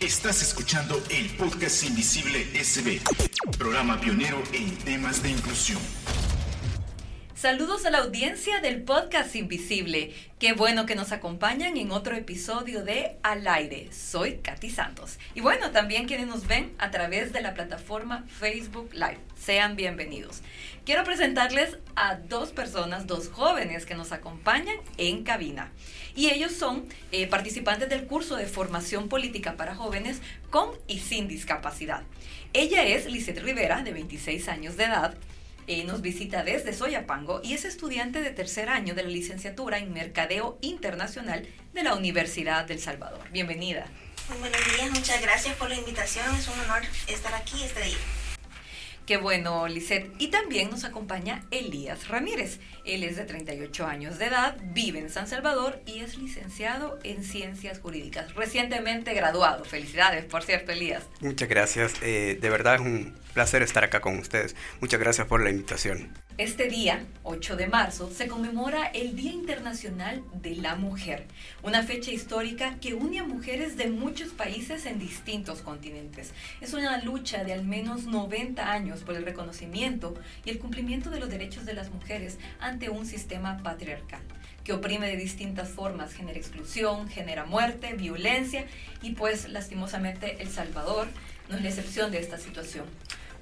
Estás escuchando el podcast Invisible SB, programa pionero en temas de inclusión. Saludos a la audiencia del podcast Invisible. Qué bueno que nos acompañan en otro episodio de Al aire. Soy Katy Santos. Y bueno, también quienes nos ven a través de la plataforma Facebook Live. Sean bienvenidos. Quiero presentarles a dos personas, dos jóvenes que nos acompañan en cabina. Y ellos son eh, participantes del curso de formación política para jóvenes con y sin discapacidad. Ella es Lisette Rivera, de 26 años de edad eh, nos visita desde Soyapango y es estudiante de tercer año de la licenciatura en Mercadeo Internacional de la Universidad del Salvador. Bienvenida. Muy buenos días, muchas gracias por la invitación. Es un honor estar aquí este día. Qué bueno, Lisette. Y también nos acompaña Elías Ramírez. Él es de 38 años de edad, vive en San Salvador y es licenciado en Ciencias Jurídicas. Recientemente graduado. Felicidades, por cierto, Elías. Muchas gracias. Eh, de verdad es un placer estar acá con ustedes. Muchas gracias por la invitación. Este día, 8 de marzo, se conmemora el Día Internacional de la Mujer, una fecha histórica que une a mujeres de muchos países en distintos continentes. Es una lucha de al menos 90 años por el reconocimiento y el cumplimiento de los derechos de las mujeres ante un sistema patriarcal que oprime de distintas formas, genera exclusión, genera muerte, violencia y pues lastimosamente El Salvador no es la excepción de esta situación.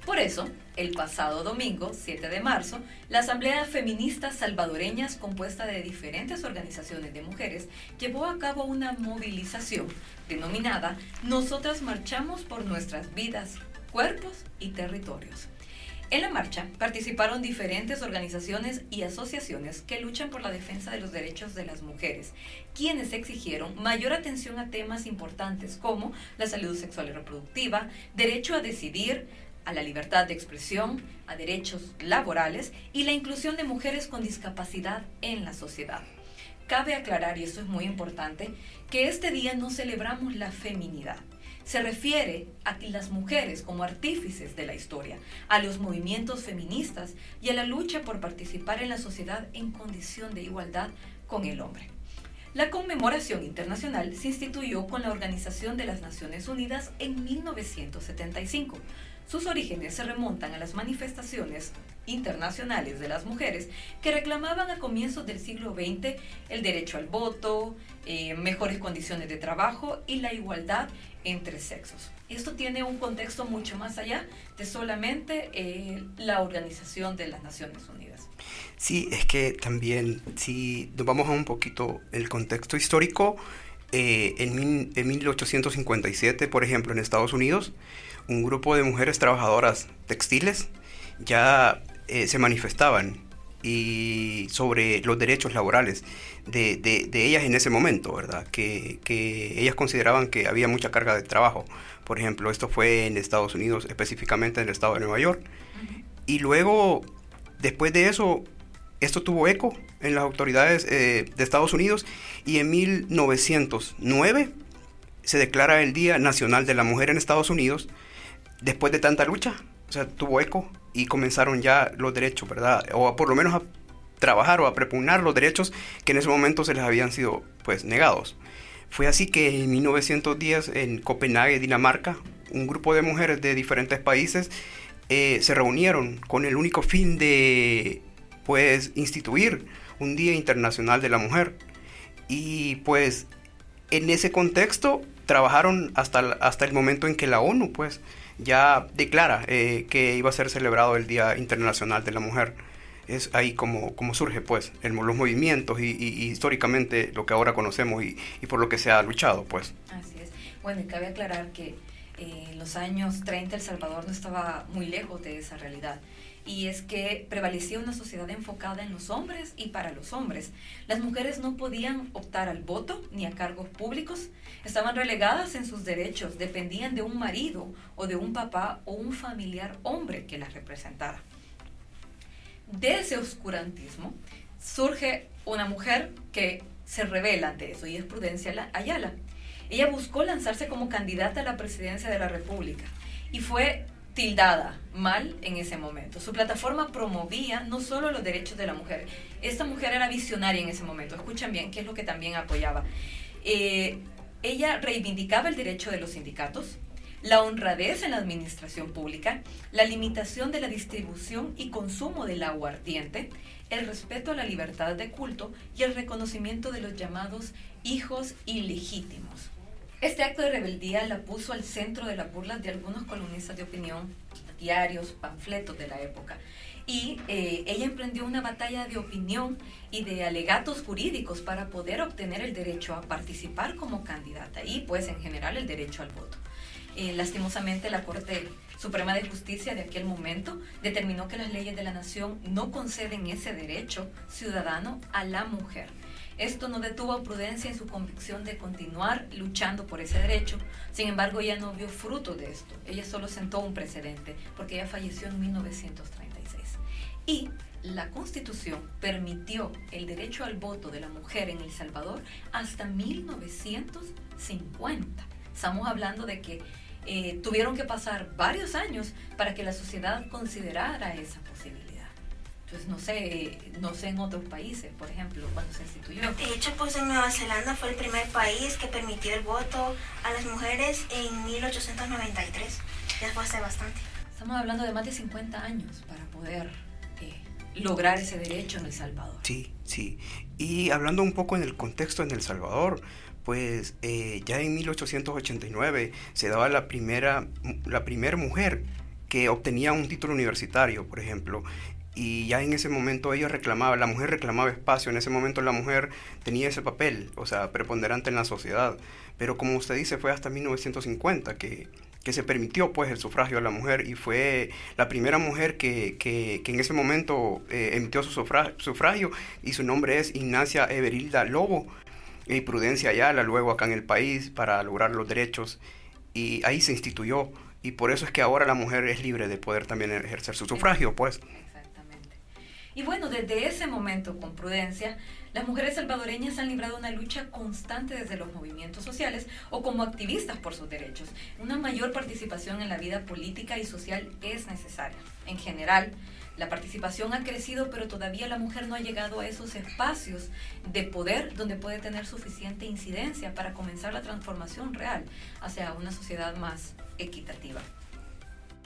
Por eso, el pasado domingo, 7 de marzo, la Asamblea Feminista Salvadoreñas, compuesta de diferentes organizaciones de mujeres, llevó a cabo una movilización denominada Nosotras marchamos por nuestras vidas, cuerpos y territorios. En la marcha participaron diferentes organizaciones y asociaciones que luchan por la defensa de los derechos de las mujeres, quienes exigieron mayor atención a temas importantes como la salud sexual y reproductiva, derecho a decidir, a la libertad de expresión, a derechos laborales y la inclusión de mujeres con discapacidad en la sociedad. Cabe aclarar, y esto es muy importante, que este día no celebramos la feminidad. Se refiere a las mujeres como artífices de la historia, a los movimientos feministas y a la lucha por participar en la sociedad en condición de igualdad con el hombre. La conmemoración internacional se instituyó con la Organización de las Naciones Unidas en 1975 sus orígenes se remontan a las manifestaciones internacionales de las mujeres que reclamaban a comienzos del siglo XX el derecho al voto, eh, mejores condiciones de trabajo y la igualdad entre sexos. Esto tiene un contexto mucho más allá de solamente eh, la Organización de las Naciones Unidas. Sí, es que también, si nos vamos a un poquito el contexto histórico, eh, en, en 1857, por ejemplo, en Estados Unidos, un grupo de mujeres trabajadoras textiles ya eh, se manifestaban y sobre los derechos laborales de, ellas en ese momento, ¿verdad? Que, ellas consideraban que había mucha carga de trabajo. Por ejemplo, esto fue en Estados Unidos, específicamente en el estado de Nueva York. Y luego, después de eso, esto tuvo eco en las autoridades eh, de Estados Unidos y en 1909 se declara el Día Nacional de la Mujer en Estados Unidos después de tanta lucha, o sea, tuvo eco y comenzaron ya los derechos, ¿verdad? O por lo menos a trabajar o a prepugnar los derechos que en ese momento se les habían sido pues negados. Fue así que en 1910 en Copenhague, Dinamarca, un grupo de mujeres de diferentes países eh, se reunieron con el único fin de pues instituir un Día Internacional de la Mujer. Y pues en ese contexto trabajaron hasta, hasta el momento en que la ONU pues ya declara eh, que iba a ser celebrado el Día Internacional de la Mujer. Es ahí como, como surge pues el, los movimientos y, históricamente lo que ahora conocemos y, por lo que se ha luchado pues. Así es. Bueno, y cabe aclarar que eh, en los años 30 El Salvador no estaba muy lejos de esa realidad y es que prevalecía una sociedad enfocada en los hombres y para los hombres. Las mujeres no podían optar al voto ni a cargos públicos, estaban relegadas en sus derechos, dependían de un marido o de un papá o un familiar hombre que las representara. De ese oscurantismo surge una mujer que se revela ante eso y es Prudencia Ayala. Ella buscó lanzarse como candidata a la presidencia de la República y fue tildada mal en ese momento. Su plataforma promovía no solo los derechos de la mujer, esta mujer era visionaria en ese momento, escuchan bien, qué es lo que también apoyaba. Eh, Ella reivindicaba el derecho de los sindicatos, la honradez en la administración pública, la limitación de la distribución y consumo del aguardiente, el respeto a la libertad de culto y el reconocimiento de los llamados hijos ilegítimos. Este acto de rebeldía la puso al centro de la burla de algunos columnistas de opinión, diarios, panfletos de la época. Y eh, ella emprendió una batalla de opinión y de alegatos jurídicos para poder obtener el derecho a participar como candidata y pues en general el derecho al voto. Eh, lastimosamente la Corte Suprema de Justicia de aquel momento determinó que las leyes de la nación no conceden ese derecho ciudadano a la mujer. Esto no detuvo a Prudencia en su convicción de continuar luchando por ese derecho. Sin embargo, ella no vio fruto de esto. Ella solo sentó un precedente porque ella falleció en 1936. Y la Constitución permitió el derecho al voto de la mujer en El Salvador hasta 1950. Estamos hablando de que eh, tuvieron que pasar varios años para que la sociedad considerara esa posibilidad. Entonces, no sé, no sé en otros países, por ejemplo, cuando se instituyó. De hecho, pues en Nueva Zelanda fue el primer país que permitió el voto a las mujeres en 1893. Ya fue hace bastante. Estamos hablando de más de 50 años para poder eh, lograr ese derecho en El Salvador. Sí, sí. Y hablando un poco en el contexto en El Salvador, pues eh, ya en 1889 se daba la primera, la primera mujer que obtenía un título universitario, por ejemplo, y ya en ese momento ella reclamaba, la mujer reclamaba espacio, en ese momento la mujer tenía ese papel, o sea, preponderante en la sociedad, pero como usted dice, fue hasta 1950 que, que se permitió pues el sufragio a la mujer y fue la primera mujer que, que, que en ese momento eh, emitió su sufragio, sufragio, y su nombre es Ignacia Everilda Lobo, y Prudencia Ayala luego acá en el país para lograr los derechos. Y ahí se instituyó. Y por eso es que ahora la mujer es libre de poder también ejercer su sufragio, pues. Y bueno, desde ese momento, con prudencia, las mujeres salvadoreñas han librado una lucha constante desde los movimientos sociales o como activistas por sus derechos. Una mayor participación en la vida política y social es necesaria. En general, la participación ha crecido, pero todavía la mujer no ha llegado a esos espacios de poder donde puede tener suficiente incidencia para comenzar la transformación real hacia una sociedad más equitativa.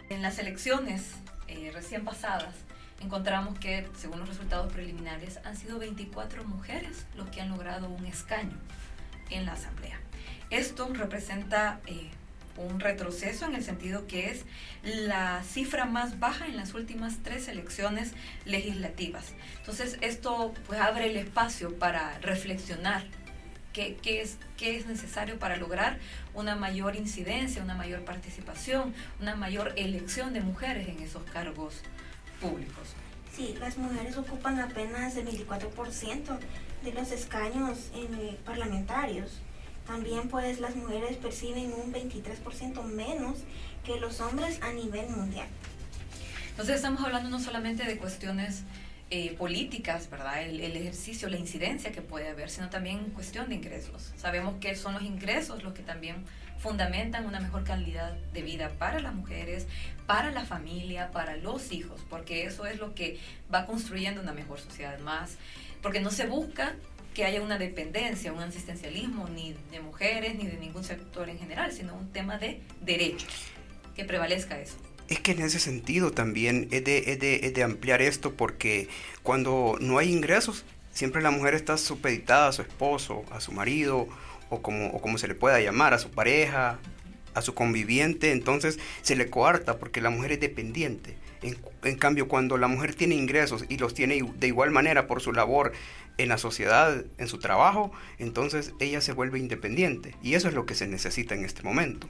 En las elecciones eh, recién pasadas, encontramos que, según los resultados preliminares, han sido 24 mujeres los que han logrado un escaño en la Asamblea. Esto representa eh, un retroceso en el sentido que es la cifra más baja en las últimas tres elecciones legislativas. Entonces esto pues abre el espacio para reflexionar qué, qué, es, qué es necesario para lograr una mayor incidencia, una mayor participación, una mayor elección de mujeres en esos cargos públicos. Sí, las mujeres ocupan apenas el 24% de los escaños eh, parlamentarios. También pues las mujeres perciben un 23% menos que los hombres a nivel mundial. Entonces estamos hablando no solamente de cuestiones eh, políticas, ¿verdad? El, el, ejercicio, la incidencia que puede haber, sino también cuestión de ingresos. Sabemos que son los ingresos los que también fundamentan una mejor calidad de vida para las mujeres, para la familia, para los hijos, porque eso es lo que va construyendo una mejor sociedad más, porque no se busca que haya una dependencia, un asistencialismo ni de mujeres ni de ningún sector en general, sino un tema de derechos, que prevalezca eso. Es que en ese sentido también es de, es de, es de ampliar esto porque cuando no hay ingresos, siempre la mujer está supeditada a su esposo, a su marido o como, o como se le pueda llamar, a su pareja, a su conviviente, entonces se le coarta porque la mujer es dependiente. En, en, cambio, cuando la mujer tiene ingresos y los tiene de igual manera por su labor en la sociedad, en su trabajo, entonces ella se vuelve independiente. Y eso es lo que se necesita en este momento.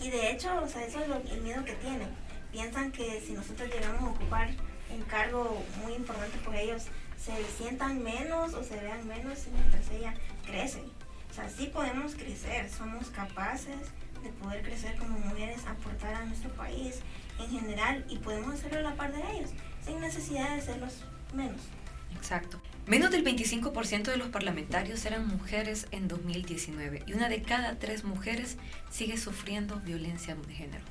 Y de hecho, o sea, eso es lo, el miedo que tienen. Piensan que si nosotros llegamos a ocupar un cargo muy importante, pues ellos se sientan menos o se vean menos mientras ella crece. O sea, sí podemos crecer, somos capaces de poder crecer como mujeres, aportar a nuestro país en general y podemos hacerlo a la par de ellos, sin necesidad de serlos menos. Exacto. Menos del 25% de los parlamentarios eran mujeres en 2019 y una de cada tres mujeres sigue sufriendo violencia de género.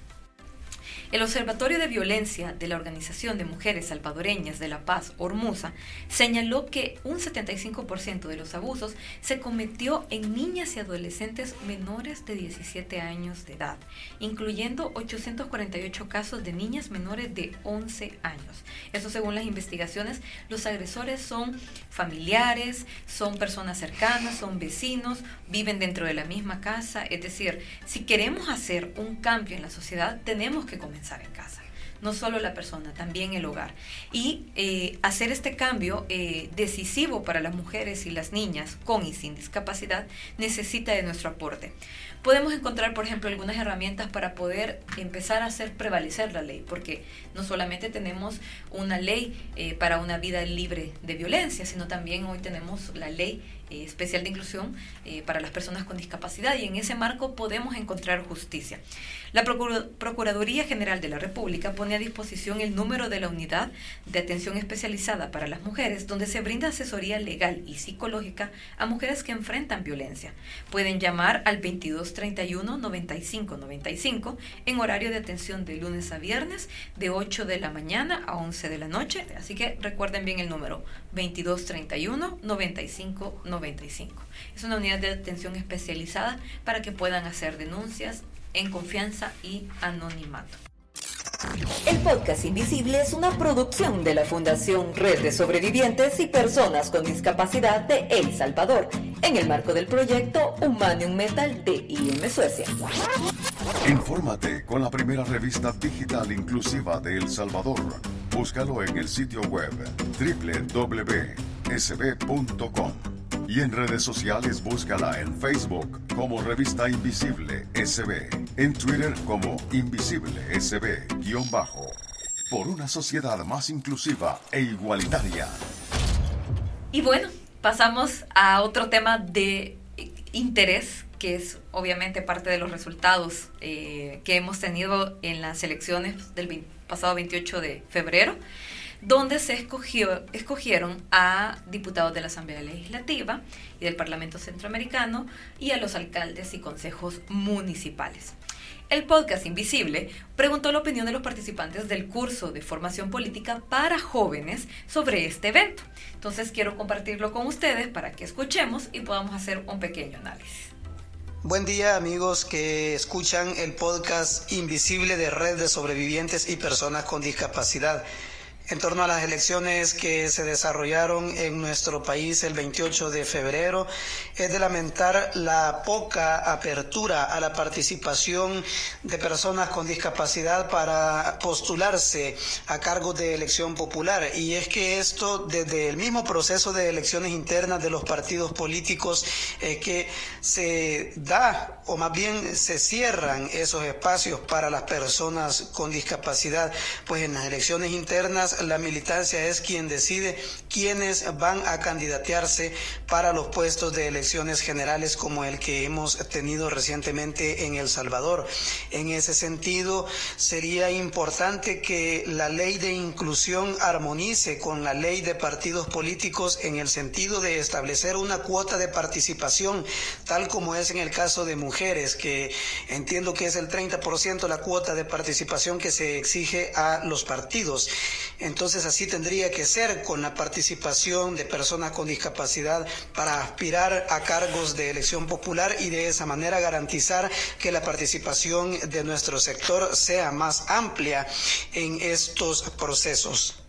El Observatorio de Violencia de la Organización de Mujeres Salvadoreñas de la Paz, Ormusa, señaló que un 75% de los abusos se cometió en niñas y adolescentes menores de 17 años de edad, incluyendo 848 casos de niñas menores de 11 años. Eso según las investigaciones, los agresores son familiares, son personas cercanas, son vecinos, viven dentro de la misma casa, es decir, si queremos hacer un cambio en la sociedad, tenemos que comenzar en casa no solo la persona, también el hogar. Y eh, hacer este cambio eh, decisivo para las mujeres y las niñas con y sin discapacidad necesita de nuestro aporte. Podemos encontrar, por ejemplo, algunas herramientas para poder empezar a hacer prevalecer la ley, porque no solamente tenemos una ley eh, para una vida libre de violencia, sino también hoy tenemos la ley especial de inclusión para las personas con discapacidad y en ese marco podemos encontrar justicia. La Procuraduría General de la República pone a disposición el número de la unidad de atención especializada para las mujeres, donde se brinda asesoría legal y psicológica a mujeres que enfrentan violencia. Pueden llamar al 2231 9595 en horario de atención de lunes a viernes de 8 de la mañana a 11 de la noche. Así que recuerden bien el número 2231 9595. Es una unidad de atención especializada para que puedan hacer denuncias, en confianza y anonimato. El podcast Invisible es una producción de la Fundación Red de Sobrevivientes y Personas con Discapacidad de El Salvador, en el marco del proyecto Humanium Metal de IM Suecia. Infórmate con la primera revista digital inclusiva de El Salvador. Búscalo en el sitio web www.sb.com y en redes sociales búscala en Facebook como Revista Invisible SB, en Twitter como Invisible SB-bajo, por una sociedad más inclusiva e igualitaria. Y bueno, pasamos a otro tema de interés que es obviamente parte de los resultados eh, que hemos tenido en las elecciones del pasado 28 de febrero donde se escogió, escogieron a diputados de la Asamblea Legislativa y del Parlamento Centroamericano y a los alcaldes y consejos municipales. El podcast Invisible preguntó la opinión de los participantes del curso de formación política para jóvenes sobre este evento. Entonces quiero compartirlo con ustedes para que escuchemos y podamos hacer un pequeño análisis. Buen día amigos que escuchan el podcast Invisible de Red de Sobrevivientes y Personas con Discapacidad en torno a las elecciones que se desarrollaron en nuestro país el 28 de febrero, es de lamentar la poca apertura a la participación de personas con discapacidad para postularse a cargos de elección popular. Y es que esto, desde el mismo proceso de elecciones internas de los partidos políticos, es que se da, o más bien se cierran esos espacios para las personas con discapacidad, pues en las elecciones internas la militancia es quien decide quiénes van a candidatearse para los puestos de elecciones generales como el que hemos tenido recientemente en El Salvador. En ese sentido, sería importante que la ley de inclusión armonice con la ley de partidos políticos en el sentido de establecer una cuota de participación, tal como es en el caso de mujeres, que entiendo que es el 30% la cuota de participación que se exige a los partidos. Entonces así tendría que ser con la participación de personas con discapacidad para aspirar a cargos de elección popular y de esa manera garantizar que la participación de nuestro sector sea más amplia en estos procesos.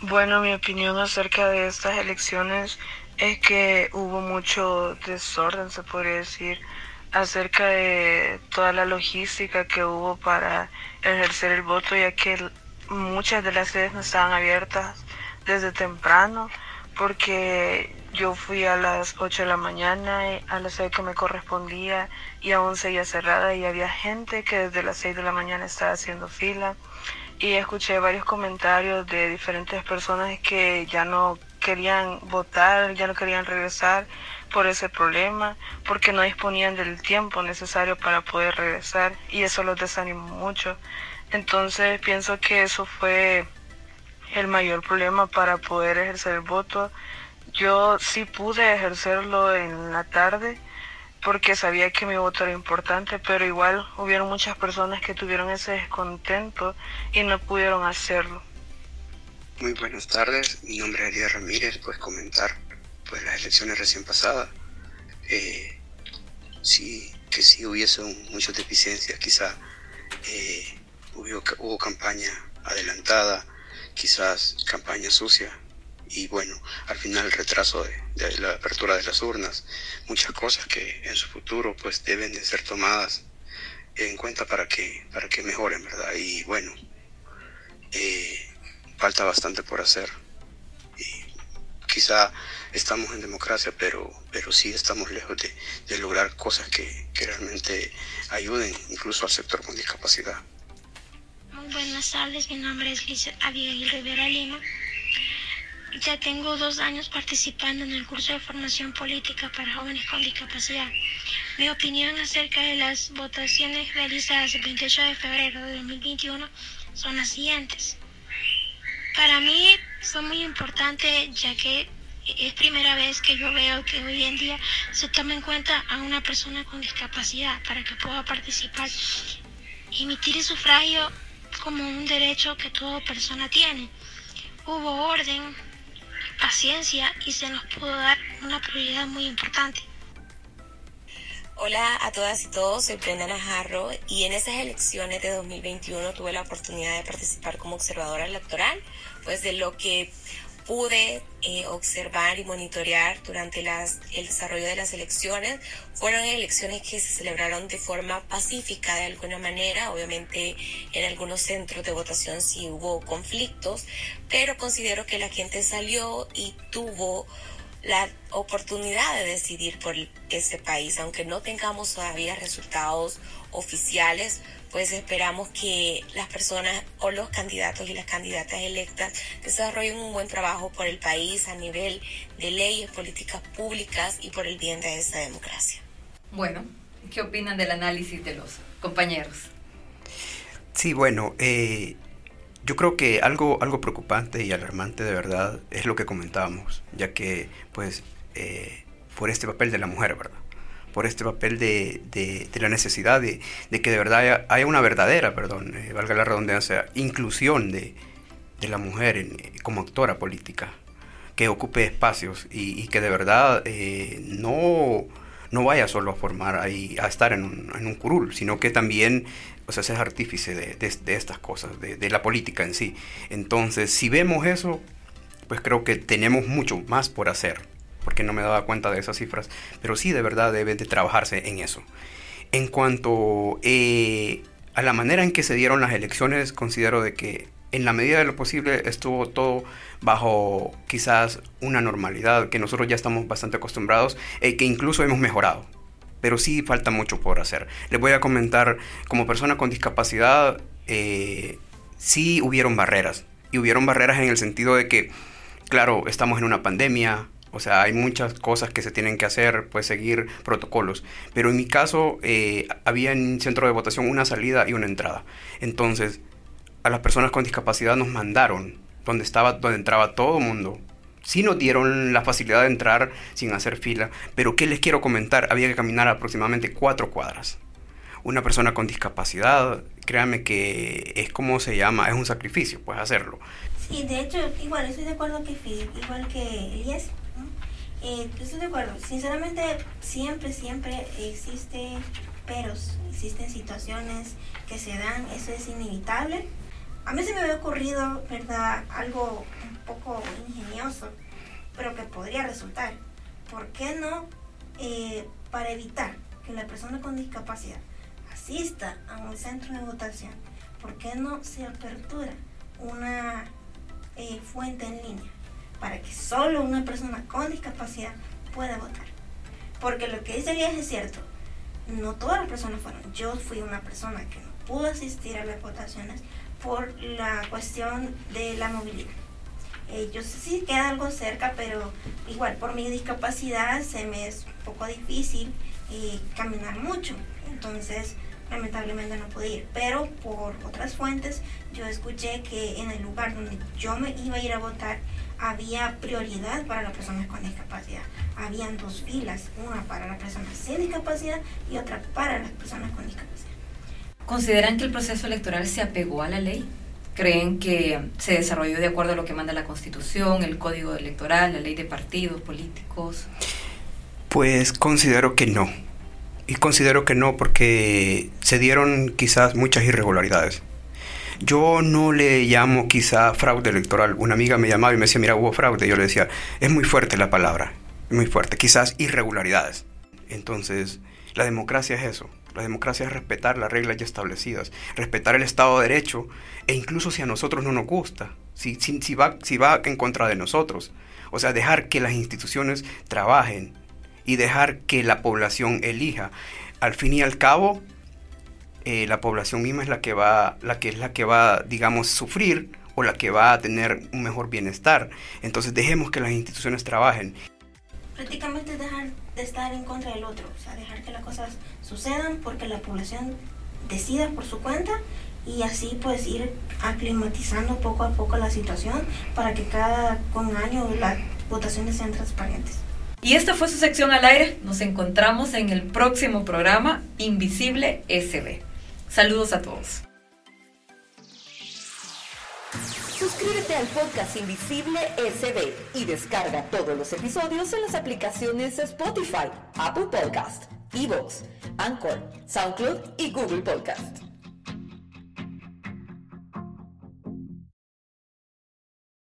Bueno, mi opinión acerca de estas elecciones es que hubo mucho desorden, se podría decir, acerca de toda la logística que hubo para ejercer el voto, ya que muchas de las sedes no estaban abiertas desde temprano porque yo fui a las 8 de la mañana a la sede que me correspondía y aún seguía cerrada y había gente que desde las 6 de la mañana estaba haciendo fila y escuché varios comentarios de diferentes personas que ya no querían votar, ya no querían regresar por ese problema, porque no disponían del tiempo necesario para poder regresar y eso los desanimó mucho. Entonces pienso que eso fue el mayor problema para poder ejercer el voto. Yo sí pude ejercerlo en la tarde, porque sabía que mi voto era importante, pero igual hubieron muchas personas que tuvieron ese descontento y no pudieron hacerlo. Muy buenas tardes, mi nombre es Elías Ramírez, pues comentar pues las elecciones recién pasadas. Eh, sí, que sí hubiese muchas deficiencias, quizá eh, hubo, hubo campaña adelantada, quizás campaña sucia, y bueno, al final el retraso de, la apertura de las urnas, muchas cosas que en su futuro pues deben de ser tomadas en cuenta para que, para que mejoren, ¿verdad? Y bueno, eh, falta bastante por hacer. Y quizá estamos en democracia, pero, pero sí estamos lejos de, lograr cosas que, que realmente ayuden incluso al sector con discapacidad. Buenas tardes, mi nombre es Liz Abigail Rivera Lima. Ya tengo dos años participando en el curso de formación política para jóvenes con discapacidad. Mi opinión acerca de las votaciones realizadas el 28 de febrero de 2021 son las siguientes. Para mí fue muy importante ya que es primera vez que yo veo que hoy en día se toma en cuenta a una persona con discapacidad para que pueda participar. Emitir el sufragio como un derecho que toda persona tiene. Hubo orden, paciencia y se nos pudo dar una prioridad muy importante. Hola a todas y todos, soy Brenda Najarro y en esas elecciones de 2021 tuve la oportunidad de participar como observadora electoral, pues de lo que pude eh, observar y monitorear durante el desarrollo de las elecciones fueron elecciones que se celebraron de forma pacífica de alguna manera. Obviamente en algunos centros de votación sí hubo conflictos, pero considero que la gente salió y tuvo la oportunidad de decidir por ese país, aunque no tengamos todavía resultados oficiales, pues esperamos que las personas o los candidatos y las candidatas electas desarrollen un buen trabajo por el país a nivel de leyes, políticas públicas y por el bien de esta democracia. Bueno, ¿qué opinan del análisis de los compañeros? Sí, bueno, eh, yo creo que algo, algo preocupante y alarmante de verdad es lo que comentábamos, ya que pues eh, por este papel de la mujer, ¿verdad? por este papel de, de, la necesidad de, que de verdad haya, una verdadera, perdón, eh, valga la redundancia, inclusión de, la mujer como actora política, que ocupe espacios y, que de verdad eh, no, no vaya solo a formar ahí, a estar en un, en un curul, sino que también o sea, artífice de, de, estas cosas, de, la política en sí. Entonces, si vemos eso, pues creo que tenemos mucho más por hacer porque no me daba cuenta de esas cifras, pero sí de verdad debe de trabajarse en eso. En cuanto eh, a la manera en que se dieron las elecciones, considero de que en la medida de lo posible estuvo todo bajo quizás una normalidad que nosotros ya estamos bastante acostumbrados y e que incluso hemos mejorado. Pero sí falta mucho por hacer. Les voy a comentar, como persona con discapacidad, eh, sí hubieron barreras. Y hubieron barreras en el sentido de que, claro, estamos en una pandemia, o sea, hay muchas cosas que se tienen que hacer, pues seguir protocolos. Pero en mi caso, eh, había en centro de votación una salida y una entrada. Entonces, a las personas con discapacidad nos mandaron donde, estaba, donde entraba todo el mundo. Sí nos dieron la facilidad de entrar sin hacer fila, pero ¿qué les quiero comentar? Había que caminar aproximadamente cuatro cuadras. Una persona con discapacidad, créanme que es como se llama, es un sacrificio, pues hacerlo. Sí, de hecho, igual estoy de acuerdo que igual que Elías, eh, estoy de acuerdo. Sinceramente, siempre, siempre existe peros, existen situaciones que se dan, eso es inevitable. A mí se me había ocurrido, ¿verdad? Algo un poco ingenioso, pero que podría resultar. ¿Por qué no, eh, para evitar que la persona con discapacidad asista a un centro de votación, ¿por qué no se apertura una eh, fuente en línea? para que solo una persona con discapacidad pueda votar. Porque lo que dice es cierto, no todas las personas fueron. Yo fui una persona que no pudo asistir a las votaciones por la cuestión de la movilidad. Eh, yo sé si queda algo cerca, pero igual por mi discapacidad se me es un poco difícil eh, caminar mucho. Entonces, lamentablemente no pude ir. Pero por otras fuentes, yo escuché que en el lugar donde yo me iba a ir a votar, había prioridad para las personas con discapacidad. Habían dos filas, una para las personas sin discapacidad y otra para las personas con discapacidad. ¿Consideran que el proceso electoral se apegó a la ley? ¿Creen que se desarrolló de acuerdo a lo que manda la Constitución, el Código Electoral, la ley de partidos políticos? Pues considero que no. Y considero que no porque se dieron quizás muchas irregularidades. Yo no le llamo quizá fraude electoral. Una amiga me llamaba y me decía, mira, hubo fraude. Yo le decía, es muy fuerte la palabra, muy fuerte. Quizás irregularidades. Entonces, la democracia es eso. La democracia es respetar las reglas ya establecidas, respetar el Estado de Derecho, e incluso si a nosotros no nos gusta, si, va en contra de nosotros. O sea, dejar que las instituciones trabajen y dejar que la población elija. Al fin y al cabo, eh, la población misma es la que va, la que es la que va, digamos, sufrir o la que va a tener un mejor bienestar. Entonces dejemos que las instituciones trabajen. Prácticamente dejar de estar en contra del otro, o sea, dejar que las cosas sucedan porque la población decida por su cuenta y así pues ir aclimatizando poco a poco la situación para que cada con año las votaciones sean transparentes. Y esta fue su sección al aire. Nos encontramos en el próximo programa Invisible SB. Saludos a todos. Suscríbete al podcast Invisible SB y descarga todos los episodios en las aplicaciones Spotify, Apple Podcast, Evox, Anchor, SoundCloud y Google Podcast.